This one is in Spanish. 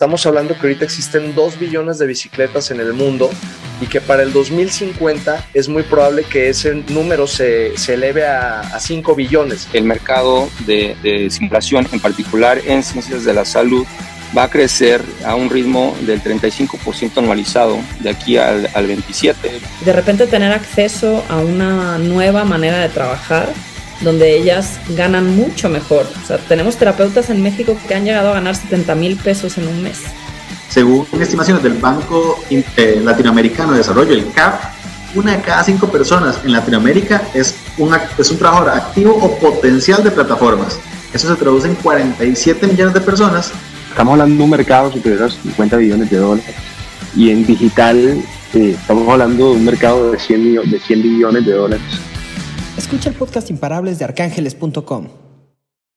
Estamos hablando que ahorita existen 2 billones de bicicletas en el mundo y que para el 2050 es muy probable que ese número se, se eleve a, a, 5 billones. El mercado de, de simulación, en particular en ciencias de la salud, va a crecer a un ritmo del 35% anualizado de aquí al, al 27. De repente tener acceso a una nueva manera de trabajar donde ellas ganan mucho mejor. O sea, tenemos terapeutas en México que han llegado a ganar 70 mil pesos en un mes. Según estimaciones del Banco eh, Latinoamericano de Desarrollo, el CAP, una de cada cinco personas en Latinoamérica es, una, es un trabajador activo o potencial de plataformas. Eso se traduce en 47 millones de personas. Estamos hablando de un mercado superior a 50 billones de dólares y en digital eh, estamos hablando de un mercado de 100, de 100 billones de dólares. Escucha el podcast Imparables de arcángeles.com.